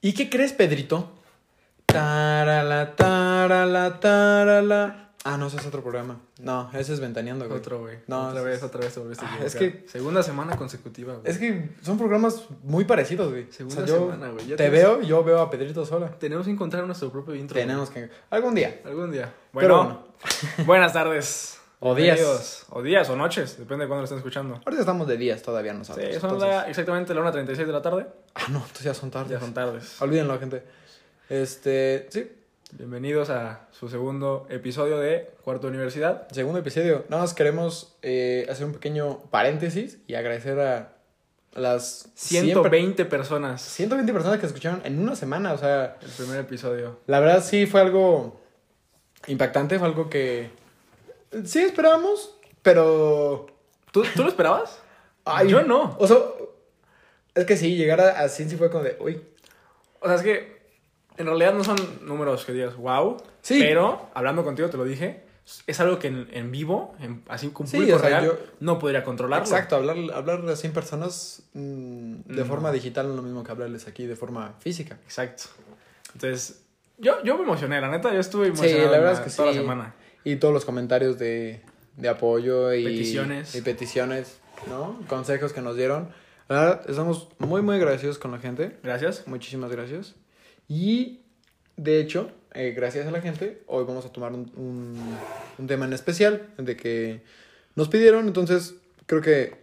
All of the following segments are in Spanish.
¿Y qué crees, Pedrito? Tarala, tarala, tarala. Ah, no, ese es otro programa. No, ese es Ventaneando, güey. Otro, güey. No, otra es- vez, otra vez te volviste a Ah, es que- Segunda semana consecutiva, güey. Es que son programas muy parecidos, güey. Segunda O sea, yo semana, güey. Ya te tienes- veo, yo veo a Pedrito sola. Tenemos que encontrar nuestro propio intro. Tenemos que... Algún día. güey. Algún día. Pero Bueno, buenas tardes. O días. O días, o noches, depende de cuándo lo estén escuchando. Ahorita estamos de días todavía Sí, nosotros. son entonces- la- exactamente la 1.36 de la tarde. Ah, no, entonces ya son tardes. Ya son tardes. Olvídenlo, gente. Este, sí, Bienvenidos a su segundo episodio de Cuarto Universidad. segundo episodio. Nada más queremos eh, hacer un pequeño paréntesis y agradecer a las 120 personas. 120 personas que escucharon en una semana. O sea, El primer episodio. la verdad sí fue algo impactante, fue algo que sí esperábamos, pero... ¿Tú, ¿tú lo esperabas? Ay, Yo no. O sea, es que sí, llegar a, a 100 sí fue como de, uy, O sea, es que en realidad no son números que digas, wow. Sí. Pero, hablando contigo, te lo dije, es algo que en, en vivo, en- así con Sí, público o sea, real, yo- no podría controlarlo. Exacto, hablar, hablar a 100 personas mm, de No. forma digital no es lo mismo que hablarles aquí de forma física. Exacto. Entonces, yo, yo me emocioné, la neta, yo estuve Sí, emocionado la verdad la- es que toda sí. la semana. Y todos los comentarios de, de apoyo y Peticiones. y peticiones, ¿no? Consejos que nos dieron. La verdad, estamos muy, muy agradecidos con la gente. Gracias. Muchísimas gracias. Y, de hecho, eh, gracias a la gente, hoy vamos a tomar un, un, un tema en especial de que nos pidieron. Entonces, creo que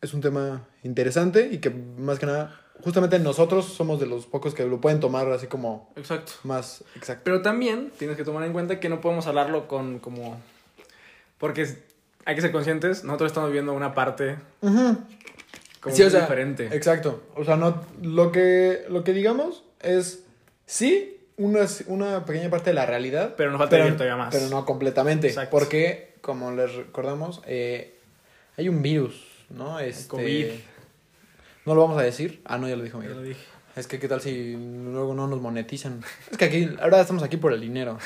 es un tema interesante y que, más que nada, justamente nosotros somos de los pocos que lo pueden tomar así como Exacto. más exacto. Pero también tienes que tomar en cuenta que no podemos hablarlo con como... Porque hay que ser conscientes, nosotros estamos viviendo una parte Ujú. como Sí, o muy sea, diferente. Exacto. O sea, no, lo, que, lo que digamos es, sí, una, una pequeña parte de la realidad. Pero nos falta vivir todavía más. Pero no completamente. Exacto. Porque, como les recordamos, eh, hay un virus, ¿no? Este, COVID. No lo vamos a decir. Ah, no, ya lo dijo Ya Miguel. lo dije. Es que, ¿qué tal si luego no nos monetizan? Es que aquí, ahora estamos aquí por el dinero.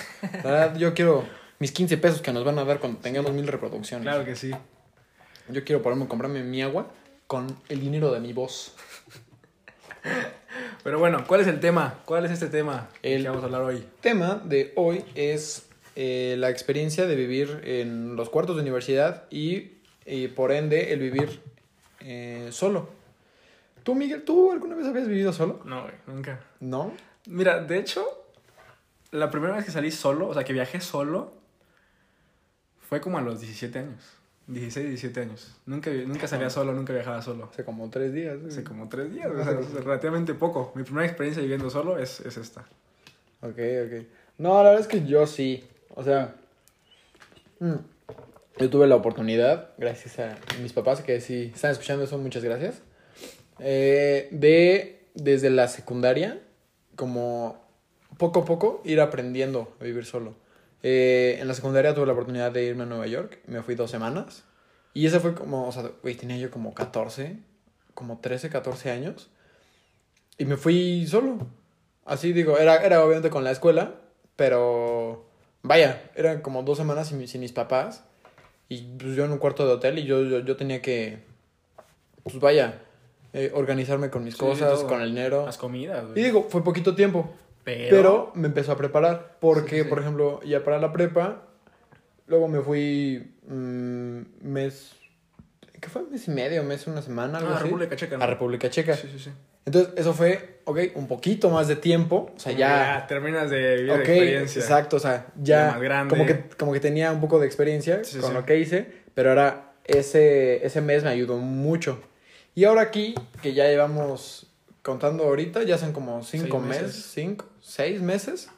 La verdad, yo quiero mis 15 pesos que nos van a dar cuando tengamos mil reproducciones. Claro que sí. Yo quiero ponerme comprarme mi agua con el dinero de mi voz. Pero bueno, ¿cuál es el tema? ¿Cuál es este tema El- que vamos a hablar hoy? tema de hoy es eh, la experiencia de vivir en los cuartos de universidad y, y por ende el vivir eh, solo. ¿Tú, Miguel, tú alguna vez habías vivido solo? No, güey, nunca. ¿No? Mira, de hecho, la primera vez que salí solo, o sea, que viajé solo, fue como a los 17 años. 16, 17 años. Nunca, nunca salía solo, nunca viajaba solo. Hace como tres días. ¿eh? Hace como tres días, o sea, es relativamente poco. Mi primera experiencia viviendo solo es, es esta. Ok, ok. No, la verdad es que yo sí. O sea, mm, yo tuve la oportunidad, gracias a mis papás, que si están escuchando eso, muchas gracias, eh, de desde la secundaria, como poco a poco, ir aprendiendo a vivir solo. Eh, en la secundaria tuve la oportunidad de irme a Nueva York, me fui dos semanas, y ese fue como, o sea, güey, tenía yo como 14, como 13, 14 años, y me fui solo. Así digo, era, era obviamente con la escuela, pero vaya, eran como dos semanas sin, sin mis papás y pues yo en un cuarto de hotel y yo, yo, yo tenía que, pues vaya, eh, organizarme con mis Sí, cosas, todo. con el dinero. Las comidas, güey. Y digo, fue poquito tiempo, pero, pero, me empezó a preparar porque, Sí, sí, sí. por ejemplo, ya para la prepa, luego me fui mm, mes, ¿qué fue? Mes y medio, mes, una semana, algo Ah, así. República Checa. ¿no? A República Checa. Sí, sí, sí. Entonces, eso fue, ok, un poquito más de tiempo. O sea, ya. terminas de vivir ok, la experiencia. exacto. O sea, Ya ya. más grande. Como que, como que tenía un poco de experiencia Sí, con sí. lo que hice. Pero ahora, ese, ese mes me ayudó mucho. Y ahora aquí, que ya llevamos contando ahorita, ya son como cinco Seis meses. meses. Cinco, seis meses.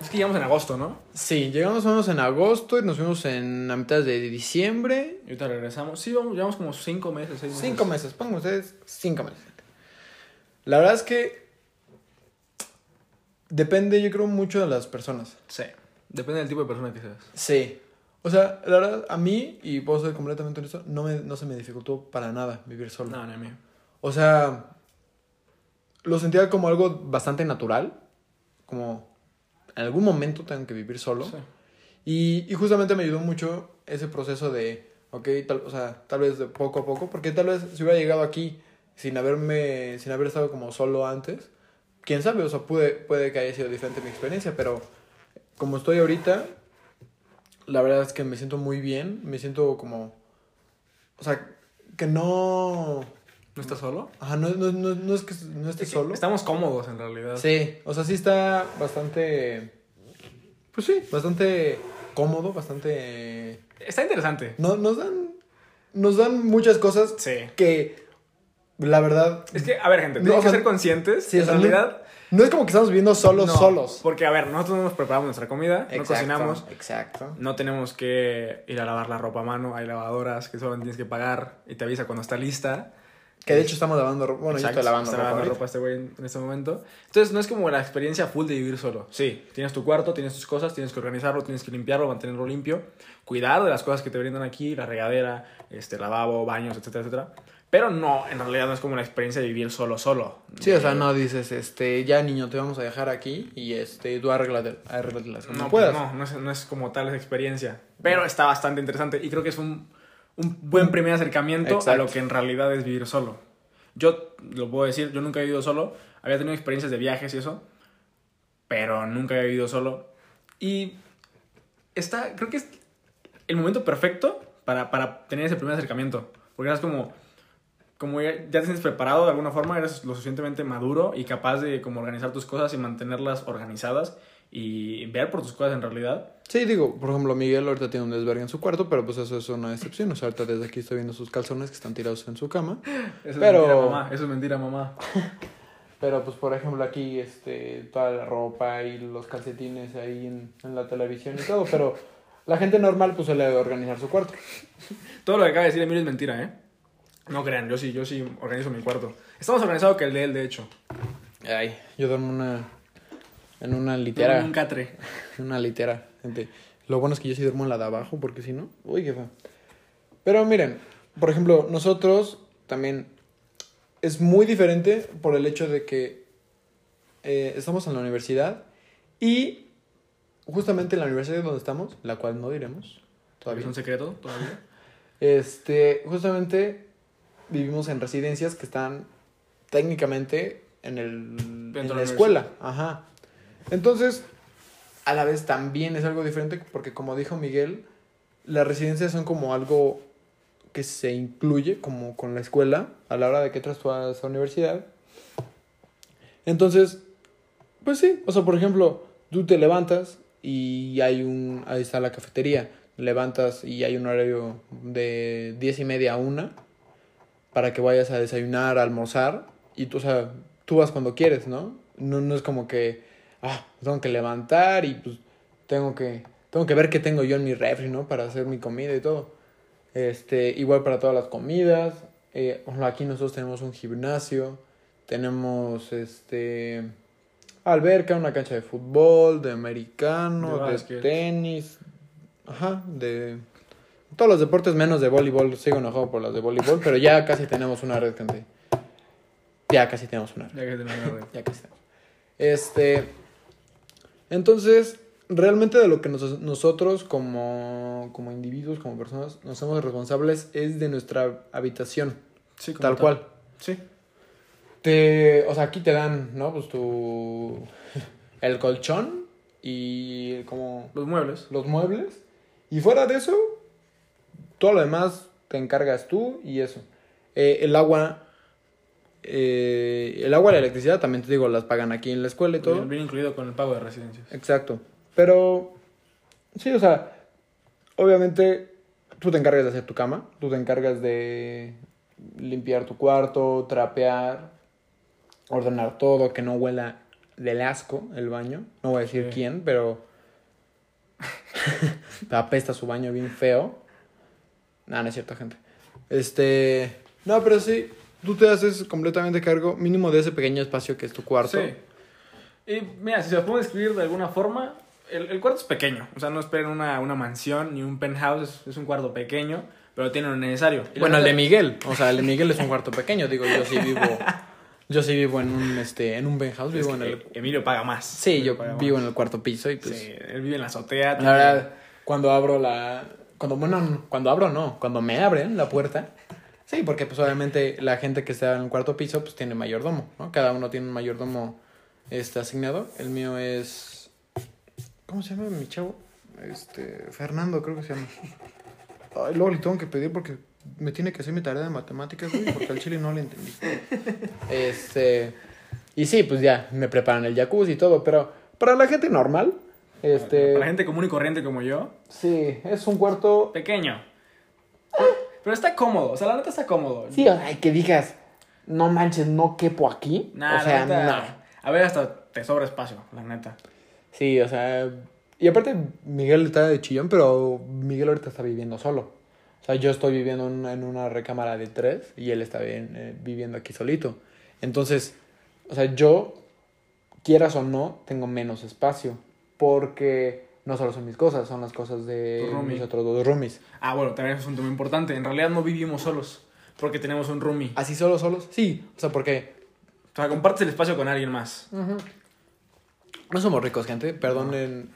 Es que llegamos en agosto, ¿no? Sí, llegamos más en agosto y nos fuimos en la mitad de diciembre. Y ahorita regresamos. Sí, vamos, llevamos como cinco meses, seis meses. Cinco meses, pongan ustedes cinco meses. La verdad es que depende, yo creo, mucho de las personas. Sí. Depende del tipo de persona que seas. Sí. O sea, la verdad, a mí, y puedo ser completamente honesto, no, me, no se me dificultó para nada vivir solo. No, ni a mí. O sea, lo sentía como algo bastante natural. Como en algún momento tengo que vivir solo. Sí. Y, y justamente me ayudó mucho ese proceso de, ok, tal, o sea, tal vez de poco a poco, porque tal vez si hubiera llegado aquí sin haberme, sin haber estado como solo antes, quién sabe, o sea, puede, puede que haya sido diferente mi experiencia, pero como estoy ahorita, la verdad es que me siento muy bien, me siento como, o sea, que no... ¿No estás solo? Ajá, no, no, no, no es que no esté Es solo. Estamos cómodos en realidad. Sí, o sea, sí está bastante, pues sí, bastante cómodo, bastante... Está interesante. No, nos dan, nos dan muchas cosas Sí. que, la verdad, Es que, a ver, gente, No, tenemos o sea, que ser conscientes. sí, en realidad, no es como que estamos viviendo solos, no. solos. Porque, a ver, nosotros no nos preparamos nuestra comida, no cocinamos, Exacto. no tenemos que ir a lavar la ropa a mano, hay lavadoras que solamente tienes que pagar y te avisa cuando está lista. Que de hecho estamos lavando ropa. Bueno, Exacto, yo estoy lavando está ropa. lavando ropa este güey en, en este momento. Entonces, no es como la experiencia full de vivir solo. Sí, tienes tu cuarto, tienes tus cosas, tienes que organizarlo, tienes que limpiarlo, mantenerlo limpio, cuidar de las cosas que te brindan aquí, la regadera, este, lavabo, baños, etcétera, etcétera. Pero no, en realidad no es como la experiencia de vivir solo, solo. Sí, o sea, no dices, este, ya niño, te vamos a dejar aquí y este, tú arréglate, arréglatelas como No, puedas. no, no es, no es como tal esa experiencia. Pero está bastante interesante y creo que es un, un buen primer acercamiento a Exacto. lo que en realidad es vivir solo. Yo lo puedo decir, yo nunca he vivido solo. Había tenido experiencias de viajes y eso, pero nunca he vivido solo. Y está, creo que es el momento perfecto para, para tener ese primer acercamiento. Porque eres como, como ya, ya te sientes preparado de alguna forma, eres lo suficientemente maduro y capaz de como organizar tus cosas y mantenerlas organizadas y ver por tus cosas en realidad. Sí, digo, por ejemplo, Miguel ahorita tiene un desvergue en su cuarto, pero pues eso es una excepción. O sea, ahorita desde aquí estoy viendo sus calzones que están tirados en su cama. Eso Pero- es mentira, mamá. Eso es mentira, mamá. Pero pues, por ejemplo, aquí, este, toda la ropa y los calcetines ahí en, en la televisión y todo. Pero la gente normal, pues, suele organizar su cuarto. Todo lo que acaba de decir Emilio es mentira, ¿eh? No crean, yo sí, yo sí organizo mi cuarto. Está más organizado que el de él, de hecho. Ay, yo duermo una, en una litera. un catre. Una litera, gente. Lo bueno es que yo sí duermo en la de abajo, porque si no, uy, qué feo. Pero miren, por ejemplo, nosotros también es muy diferente por el hecho de que eh, estamos en la universidad y justamente en la universidad donde estamos, la cual no diremos todavía. es un secreto, todavía. Este, justamente vivimos en residencias que están técnicamente en el en la escuela, ajá. Entonces, a la vez también es algo diferente porque como dijo Miguel, las residencias son como algo que se incluye como con la escuela a la hora de que entras tú a esa universidad. Entonces, pues sí, o sea, por ejemplo, tú te levantas y hay un, ahí está la cafetería, levantas y hay un horario de diez y media a una para que vayas a desayunar, a almorzar y tú, o sea, tú vas cuando quieres, ¿no? No, no es como que, ah, tengo que levantar y pues tengo que, tengo que ver qué tengo yo en mi refri, ¿no? Para hacer mi comida y todo. Este, igual para todas las comidas. Eh, aquí nosotros tenemos un gimnasio, tenemos este alberca, una cancha de fútbol, de americano, De de, tenis, ajá, de todos los deportes menos de voleibol. Sigo enojado por las de voleibol, pero ya casi tenemos una red, gente. Ya casi tenemos una red. Ya que tenemos una red. Ya casi tenemos. Este, entonces, realmente de lo que nos- nosotros como, como individuos, como personas, nos somos responsables es de nuestra habitación, Sí, como tal cual. Sí. Te, o sea, aquí te dan, ¿no? Pues tu, el colchón y como Los muebles. los muebles. Y fuera de eso, todo lo demás te encargas tú y eso. Eh, el agua, eh, el agua y la electricidad también te digo, las pagan aquí en la escuela y todo. Bien, bien incluido con el pago de residencias. Exacto. Pero, sí, o sea, obviamente tú te encargas de hacer tu cama, tú te encargas de limpiar tu cuarto, trapear, ordenar todo, que no huela del asco el baño. No voy a decir Sí. quién, pero apesta su baño bien feo. No, no es cierto, gente. Este, no, pero sí, tú te haces completamente cargo mínimo de ese pequeño espacio que es tu cuarto. Sí. Y mira, si se los puedo describir de alguna forma, el, el cuarto es pequeño. O sea, no esperen una, una mansión ni un penthouse, es, es un cuarto pequeño, pero tiene lo necesario. Y Bueno, el de Miguel, o sea, el de Miguel es un cuarto pequeño, digo, yo sí vivo, yo sí vivo en un, este, en un penthouse, vivo en el, Emilio paga más. sí, Emilio yo paga más. vivo en el cuarto piso y pues, Sí, él vive en la azotea. la verdad, cuando abro la, cuando, bueno, cuando abro no, cuando me abren la puerta, sí, porque pues obviamente la gente que está en el cuarto piso pues tiene mayordomo, ¿no? Cada uno tiene un mayordomo, este, asignado. El mío es. ¿Cómo se llama mi chavo? Este. Fernando, creo que se llama. Ay, luego le tengo que pedir porque me tiene que hacer mi tarea de matemáticas, güey, porque al chile no le entendí. Este. Y sí, pues ya, me preparan el jacuzzi y todo, pero para la gente normal, este. Para gente común y corriente como yo, Sí, es un cuarto. pequeño. Pero está cómodo, o sea, la neta está cómodo. Sí, ay, que digas, no manches, no quepo aquí. Nah, o sea, neta. A ver, hasta te sobra espacio, la neta. Sí, o sea. Y aparte, Miguel está de chillón, pero Miguel ahorita está viviendo solo. O sea, yo estoy viviendo en, en una recámara de tres y él está bien, eh, viviendo aquí solito. Entonces, o sea, yo, quieras o no, tengo menos espacio. Porque no solo son mis cosas, son las cosas de mis otros dos roomies. Ah, bueno, también es un tema importante. En realidad no vivimos solos, porque tenemos un roomie. ¿Así solo, solos? Sí, o sea, porque O sea, compartes el espacio con alguien más. no somos ricos, gente. Perdonen,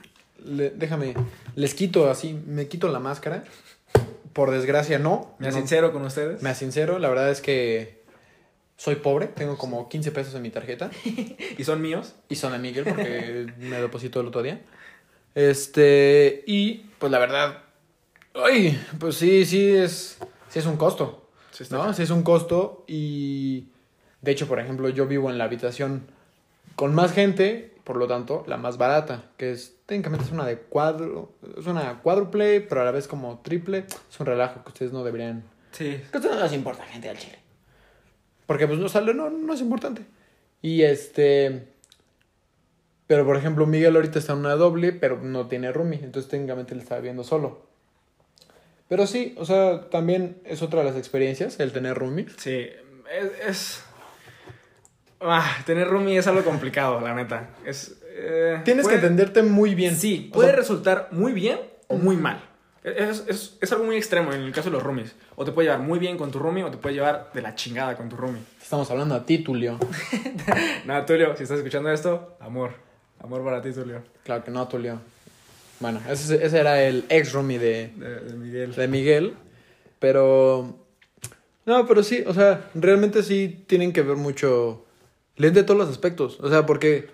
le- déjame, les quito así, me quito la máscara. Por desgracia, no. Me No- sincero con ustedes. Me sincero, la verdad es que soy pobre, tengo como 15 pesos en mi tarjeta Y son míos. y son de Miguel porque me depositó el otro día. Este, y pues la verdad, ay, pues sí, sí es, sí es un costo, Sí está ¿no? acá. Sí es un costo y de hecho, por ejemplo, yo vivo en la habitación con más gente, por lo tanto, la más barata, que es técnicamente es una de cuadro, es una cuádruple, pero a la vez como triple, es un relajo que ustedes no deberían Sí. que a ustedes no les importa gente al chile. Porque pues no sale, no, no es importante. Y este. Pero por ejemplo, Miguel ahorita está en una doble, pero no tiene roomie. Entonces técnicamente él está viviendo solo. Pero sí, o sea, también es otra de las experiencias, el tener roomie. Sí. Es. es- Ah, tener roomie es algo complicado, la neta. Es. eh, Tienes puede- que entenderte muy bien. Sí, O puede sea, resultar muy bien o muy mal. Es, es, es algo muy extremo en el caso de los roomies. O te puede llevar muy bien con tu roomie o te puede llevar de la chingada con tu roomie. Estamos hablando a ti, Tulio. Nada, Tulio, si estás escuchando esto, amor. Amor para ti, Tulio. Claro que no, Tulio. Bueno, ese, ese era el ex roomie de, De, de Miguel. de Miguel. Pero. No, pero sí, o sea, realmente sí tienen que ver mucho. Leen de todos los aspectos. O sea, porque.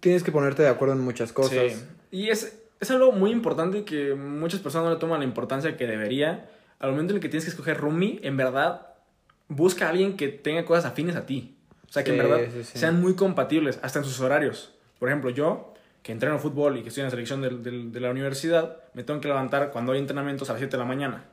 Tienes que ponerte de acuerdo en muchas cosas. Sí. Y es, es algo muy importante que muchas personas no le toman la importancia que debería. Al momento en el que tienes que escoger roomie, en verdad, busca a alguien que tenga cosas afines a ti. O sea, que en verdad sí, sí. sean muy compatibles, hasta en sus horarios. Por ejemplo, yo, que entreno fútbol y que estoy en la selección del- de la universidad, me tengo que levantar cuando hay entrenamientos a las 7 de la mañana.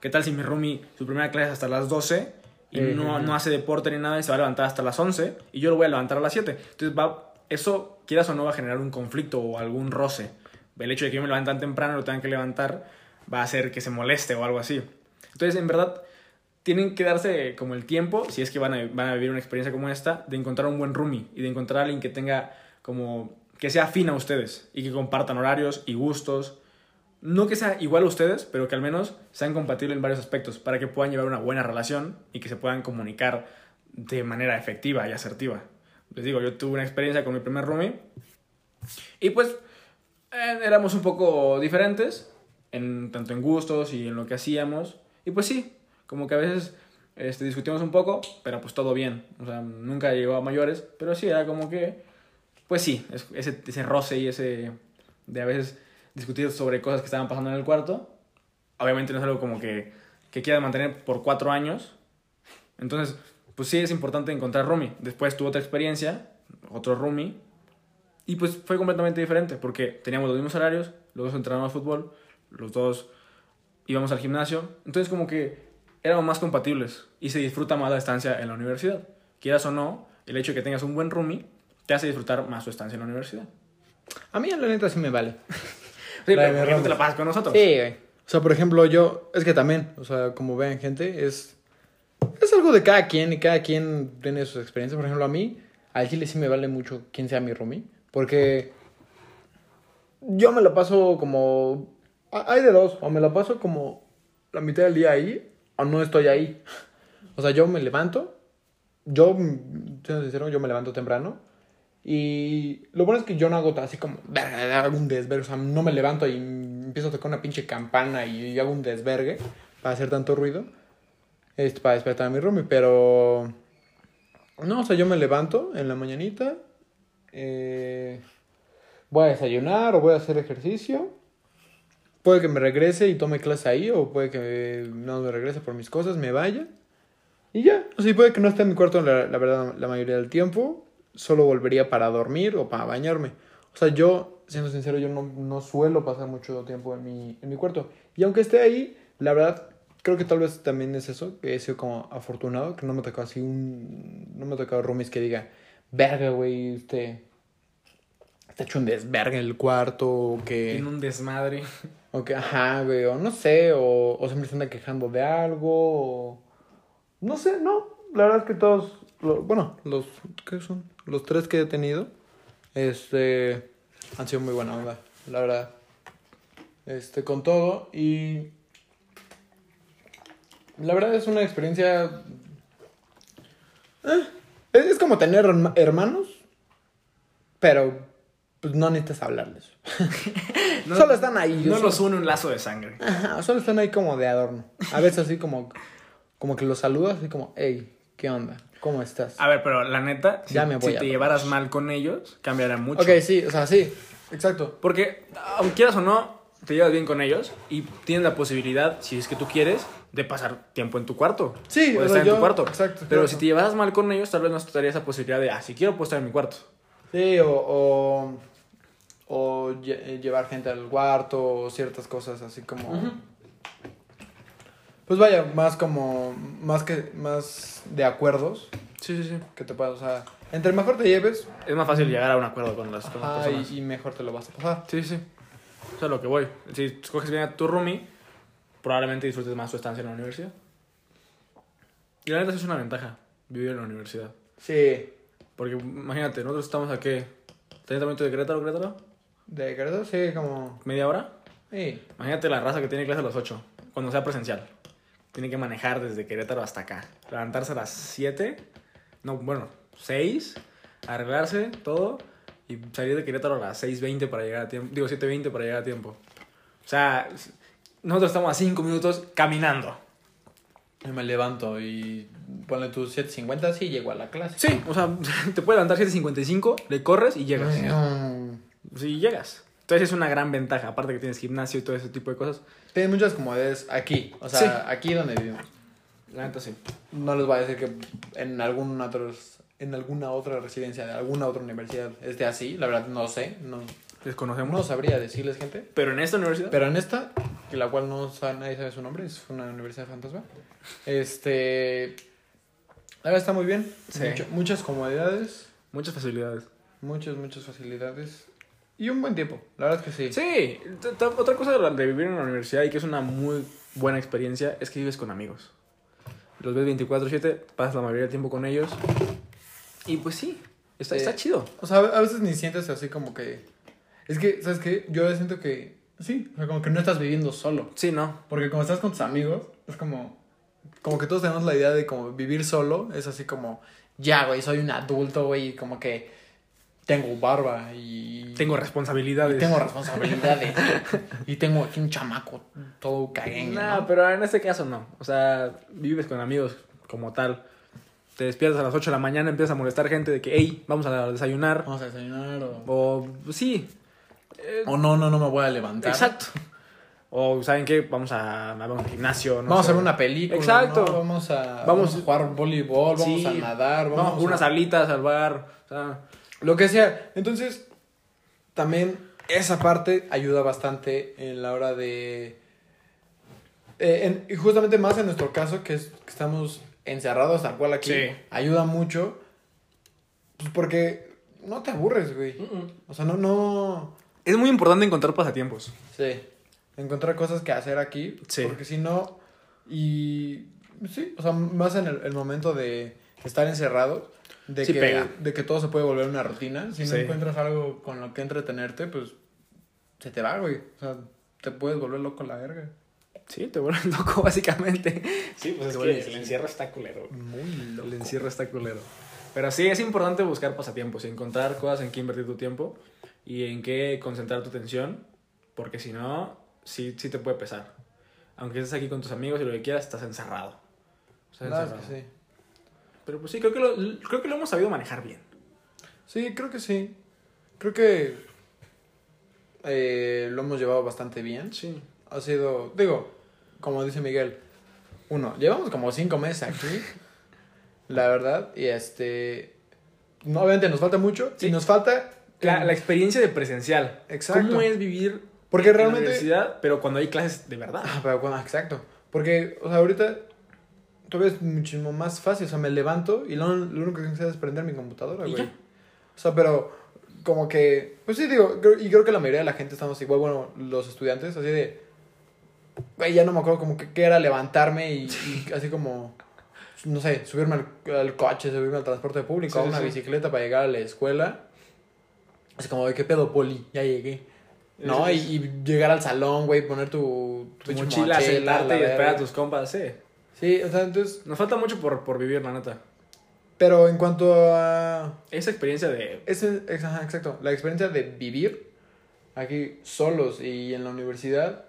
¿Qué tal si mi roomie, su primera clase es hasta las 12 y no, no hace deporte ni nada y se va a levantar hasta las 11 y yo lo voy a levantar a las 7? Entonces, va, eso, quieras o no, va a generar un conflicto o algún roce. El hecho de que yo me levante tan temprano lo tengan que levantar va a hacer que se moleste o algo así. Entonces, en verdad, tienen que darse como el tiempo, si es que van a, van a vivir una experiencia como esta, de encontrar un buen roomie y de encontrar a alguien que tenga como que sea afín a ustedes y que compartan horarios y gustos. No que sea igual a ustedes, pero que al menos sean compatibles en varios aspectos para que puedan llevar una buena relación y que se puedan comunicar de manera efectiva y asertiva. Les digo, yo tuve una experiencia con mi primer roomie y pues eh, éramos un poco diferentes, en, tanto en gustos y en lo que hacíamos. Y pues sí, como que a veces este, discutimos un poco, pero pues todo bien. O sea, nunca llegó a mayores, pero sí, era como que, pues sí, es- ese, ese roce y ese de a veces discutir sobre cosas que estaban pasando en el cuarto. Obviamente no es algo como que, que quieras mantener por cuatro años. Entonces, pues sí es importante encontrar roomie. Después tuve otra experiencia, otro roomie, y pues fue completamente diferente, porque teníamos los mismos horarios, los dos entrenábamos fútbol, los dos íbamos al gimnasio, entonces como que éramos más compatibles y se disfruta más la estancia en la universidad. Quieras o no, el hecho de que tengas un buen roomie te hace disfrutar más tu estancia en la universidad. A mí, la neta, sí me vale. Sí, La pero ¿por qué no te la pasas con nosotros? Sí, güey. O sea, por ejemplo, yo, es que también, o sea, como ven, gente, es, es algo de cada quien y cada quien tiene sus experiencias. Por ejemplo, a mí, al chile sí me vale mucho quién sea mi roomie, porque yo me la paso como, hay de dos, o me la paso como la mitad del día ahí, o no estoy ahí. O sea, yo me levanto, yo, siendo sincero, yo me levanto temprano, y lo bueno es que yo no hago así como, "Verga, hago un desvergue, o sea, no me levanto y empiezo a tocar una pinche campana y, hago un desvergue para hacer tanto ruido, este, para despertar a mi roomie, pero No, o sea, yo me levanto en la mañanita, eh, voy a desayunar o voy a hacer ejercicio. Puede que me regrese y tome clase ahí, o puede que no me regrese por mis cosas, me vaya. Y ya, o sea, puede que no esté en mi cuarto la, la verdad la mayoría del tiempo. Solo volvería para dormir o para bañarme. O sea, yo, siendo sincero, yo no, no suelo pasar mucho tiempo en mi, en mi cuarto. Y aunque esté ahí, la verdad, creo que tal vez también es eso, que he sido como afortunado, que no me ha tocado así un... No me ha tocado roomies que diga, verga, güey, usted está hecho un desverga en el cuarto, o que... En un desmadre. O que, ajá, güey, o no sé, o, o siempre se anda quejando de algo, o... No sé, no. La verdad es que todos, lo- bueno, los, ¿qué son? Los tres que he tenido, este, han sido muy buena onda, la verdad. Este, con todo, y... La verdad es una experiencia... eh, es, es como tener herma- hermanos, pero pues no necesitas hablarles. No- Solo están ahí. No solo- los une un lazo de sangre. Ajá, solo están ahí como de adorno. A veces así como, como que los saludas así como, hey, ¿qué onda? ¿Cómo estás? A ver, pero la neta, si, Ya me voy si te llevaras mal con ellos, cambiará mucho. ok, sí, o sea, sí, exacto. Porque, aunque quieras o no, te llevas bien con ellos y tienes la posibilidad, si es que tú quieres, de pasar tiempo en tu cuarto. Sí, o de estar en yo- tu cuarto. exacto, Pero claro. si te llevas mal con ellos, tal vez no te daría esa posibilidad de, ah, si quiero, puedo estar en mi cuarto. Sí, o, o, o lle- llevar gente al cuarto o ciertas cosas así como... Pues vaya, más como, más que, más de acuerdos Sí, sí, sí. que te puedas, o sea, entre mejor te lleves, Es más fácil llegar a un acuerdo con las, con las ajá, personas. y, y mejor te lo vas a pasar. Sí, sí. Es a lo que voy. Si escoges bien a tu roomie, probablemente disfrutes más tu estancia en la universidad. Y la neta es una ventaja vivir en la universidad. Sí, Porque imagínate, nosotros estamos a qué? ¿30 minutos de Querétaro, Querétaro? de Querétaro, sí, como... ¿Media hora? Sí. Imagínate la raza que tiene clase a las 8, cuando sea presencial. Tiene que manejar desde Querétaro hasta acá. Levantarse a las 7, no, bueno, 6, arreglarse todo y salir de Querétaro a las 6.20 para llegar a tiempo. Digo, 7.20 para llegar a tiempo. O sea, nosotros estamos a 5 minutos caminando. Yo me levanto y ponle tus 7.50, sí, llego a la clase. Sí, o sea, te puedes levantar 7.55, le corres y llegas. Sí, llegas. Entonces es una gran ventaja, aparte que tienes gimnasio y todo ese tipo de cosas. Tienen muchas comodidades aquí, o sea, Sí. aquí donde vivimos. La neta sí. No les voy a decir que en, algún otros, en alguna otra residencia de alguna otra universidad esté así, la verdad no sé, no, Desconocemos. no sabría decirles gente. Pero en esta universidad... Pero en esta, que la cual no sabe, nadie sabe su nombre, es una universidad fantasma. Este. La verdad está muy bien. Sí. Mucho- muchas comodidades, Muchas facilidades. muchas, muchas facilidades. Y un buen tiempo, la verdad es que sí. Sí, otra cosa de vivir en la universidad y que es una muy buena experiencia es que vives con amigos. Los ves 24/7, pasas la mayoría del tiempo con ellos. Y pues sí, está, está chido. O sea, a veces ni sientes así como que. Es que, ¿sabes qué? Yo siento que. Sí, o sea, como que no estás viviendo solo. Sí, ¿no? Porque como estás con tus amigos, es como. Como que todos tenemos la idea de como vivir solo. Es así como. Ya, güey, soy un adulto, güey. y Como que. Tengo barba y. Tengo y responsabilidades. tengo responsabilidades. y tengo aquí un chamaco todo cagueño. No, ¿no? pero en este caso no. O sea, vives con amigos como tal. Te despiertas a las 8 de la mañana, empiezas a molestar gente de que, hey, vamos a desayunar. Vamos a desayunar o. O, sí. Eh, O no, no, no me voy a levantar. exacto. O, ¿saben qué? Vamos a, a un gimnasio. no vamos sé. a ver una película. Exacto. ¿no? Vamos a. Vamos- Vamos a jugar voleibol. Vamos Sí. a nadar. Vamos, Vamos, a unas alitas al bar. O sea, Lo que sea. Entonces, también esa parte ayuda bastante en la hora de... eh, en- y justamente más en nuestro caso, que, es, que estamos encerrados tal cual aquí, Sí. ayuda mucho. Pues porque no te aburres, güey. O sea, no, no... es muy importante encontrar pasatiempos. Sí. Encontrar cosas que hacer aquí. Sí. Porque si no... Y... Sí, o sea, más en el, el momento de estar encerrados. De, Sí que, pega. de que todo se puede volver una rutina. Si no Sí. encuentras algo con lo que entretenerte, pues se te va, güey. O sea, te puedes volver loco a la verga. Sí, te vuelves loco, básicamente. Sí, pues es que el encierro está culero. Muy El encierro está culero. Pero sí, es importante buscar pasatiempos y encontrar cosas en que invertir tu tiempo y en qué concentrar tu atención, porque si no, sí, sí te puede pesar. Aunque estés aquí con tus amigos y lo que quieras, estás encerrado. Estás Claro encerrado. que sí. Pero pues sí, creo que lo, creo que lo hemos sabido manejar bien. Sí, creo que sí. Creo que eh, lo hemos llevado bastante bien. Sí. Ha sido, digo, como dice Miguel, uno, llevamos como cinco meses aquí, la verdad, y este, no, obviamente nos falta mucho, Sí. y nos falta... La, la experiencia de presencial. Exacto. ¿Cómo es vivir Porque en la realmente... universidad, pero cuando hay clases de verdad? Ah, pero bueno, exacto. Porque, o sea, ahorita todavía es muchísimo más fácil. O sea, me levanto y lo, lo único que hacer es prender mi computadora, ¿Y güey. O sea, pero como que, pues sí, digo, y creo que la mayoría de la gente estamos igual, bueno, los estudiantes, así de, güey, ya no me acuerdo como que qué era levantarme y, y así como, no sé, subirme al, al coche, subirme al transporte público, a sí, una sí. bicicleta para llegar a la escuela. Así como, de, ¿qué pedo, poli? Ya llegué. ¿No? Y, y llegar al salón, güey, poner tu, tu mochila, sentarte y esperar a tus compas, sí. Sí, o sea, entonces, Nos falta mucho por, por vivir, la neta. pero en cuanto a... Esa experiencia de... Ese, exacto, la experiencia de vivir aquí solos y en la universidad,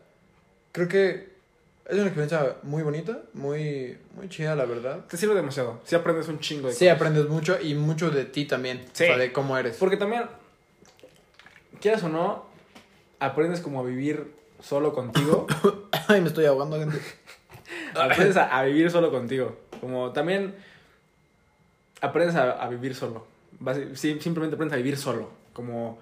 creo que es una experiencia muy bonita, muy, muy chida, la verdad. Te sirve demasiado. Sí aprendes un chingo de Sí, cosas. aprendes mucho y mucho de ti también, Sí. o sea, de cómo eres. Porque también, quieras o no, aprendes como a vivir solo contigo. Ay, me estoy ahogando, gente. aprendes a, a vivir solo contigo. Como también aprendes a, a vivir solo. Sí, simplemente aprendes a vivir solo. Como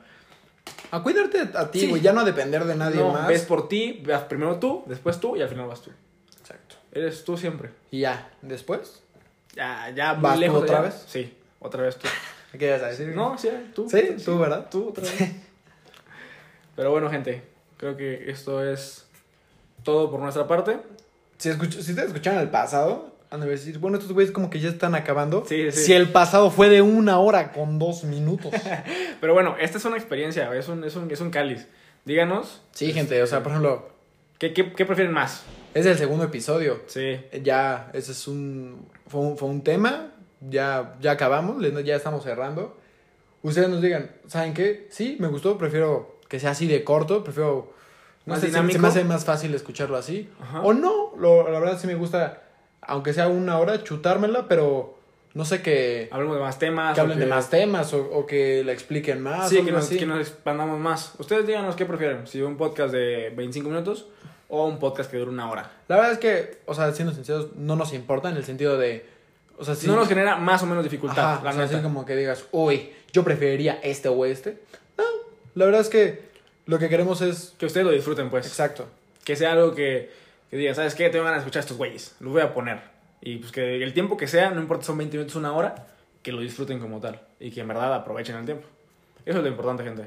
A cuidarte a ti, Sí. güey, ya no a depender de nadie no, más. ves por ti, vas primero tú, después tú y al final vas tú. Exacto. Eres tú siempre. Y ya, después, Ya, ya muy ¿Vas tú lejos. otra ya- vez? Sí, otra vez tú. ¿qué ibas a decir? No, sí, tú. Sí, tú, ¿verdad? Tú otra vez. Pero bueno, gente, creo que esto es todo por nuestra parte. Si, si ustedes escucharon el pasado, han de decir, bueno, estos güeyes como que ya están acabando. Sí, sí. Si el pasado fue de una hora con dos minutos. Pero bueno, esta es una experiencia, es un, es un, es un cáliz. Díganos, sí, gente, o sea, por ejemplo, ¿qué, qué, qué prefieren más? es el segundo episodio. Sí. Ya, ese es un. Fue un, fue un tema. Ya, ya acabamos, ya estamos cerrando. Ustedes nos digan, ¿saben qué? Sí, me gustó, prefiero que sea así de corto, prefiero. No Más sé, se- me hace más fácil escucharlo así. Ajá. O no, lo- la verdad sí me gusta, aunque sea una hora, chutármela, pero no sé que, Hablemos de más temas. que hablen de más temas o, o que la expliquen más. Sí, que nos, así. que nos expandamos más. Ustedes díganos qué prefieren, si un podcast de 25 minutos o un podcast que dure una hora. La verdad es que, o sea, siendo sinceros, no nos importa en el sentido de. O sea, sí. No nos genera más o menos dificultad, Ajá, la o sea, así como que digas, uy, yo preferiría este o este. No, la verdad es que lo que queremos es. Que ustedes lo disfruten, pues. Exacto. Que sea algo que, que digan, ¿sabes qué? Tengo ganas de escuchar a estos güeyes. Los voy a poner. Y pues que el tiempo que sea, no importa si son 20 minutos, una hora, que lo disfruten como tal. Y que en verdad aprovechen el tiempo. Eso es lo importante, gente.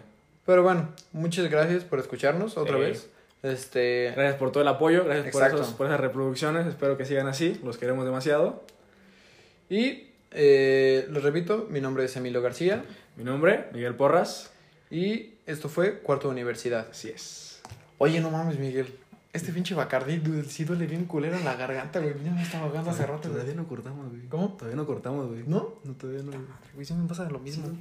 Pero bueno, muchas gracias por escucharnos otra vez. Este. Gracias por todo el apoyo, gracias por, Exacto. esos- por esas reproducciones. Espero que sigan así. Los queremos demasiado. Y eh, lo repito, mi nombre es Emilio García. Mi nombre, Miguel Porras. Y esto fue Cuarto de Universidad. Así es. Oye, no mames, Miguel. Este pinche Bacardí dude, sí duele bien culero en la garganta, güey. Ya me estaba ahogando hace rato, güey. no cortamos, güey. ¿Cómo? Todavía no cortamos, güey. ¿No? No, todavía no. Güey, sí me pasa lo mismo.